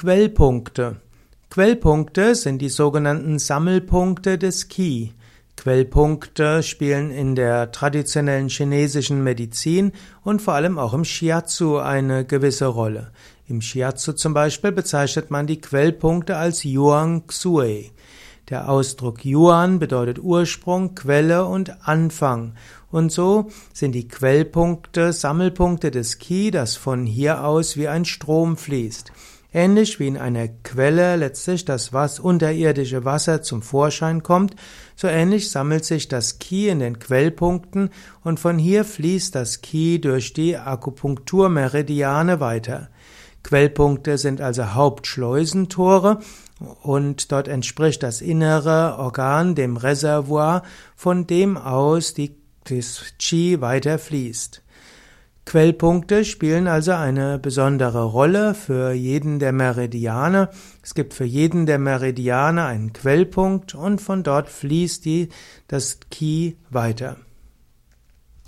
Quellpunkte. Quellpunkte sind die sogenannten Sammelpunkte des Qi. Quellpunkte spielen in der traditionellen chinesischen Medizin und vor allem auch im Shiatsu eine gewisse Rolle. Im Shiatsu zum Beispiel bezeichnet man die Quellpunkte als Yuan Xue. Der Ausdruck Yuan bedeutet Ursprung, Quelle und Anfang. Und so sind die Quellpunkte Sammelpunkte des Qi, das von hier aus wie ein Strom fließt. Ähnlich wie in einer Quelle letztlich das was unterirdische Wasser zum Vorschein kommt, so ähnlich sammelt sich das Qi in den Quellpunkten und von hier fließt das Qi durch die Akupunkturmeridiane weiter. Quellpunkte sind also Hauptschleusentore und dort entspricht das innere Organ dem Reservoir, von dem aus die, das Qi weiter fließt. Quellpunkte spielen also eine besondere Rolle für jeden der Meridiane. Es gibt für jeden der Meridiane einen Quellpunkt und von dort fließt die, das Qi weiter.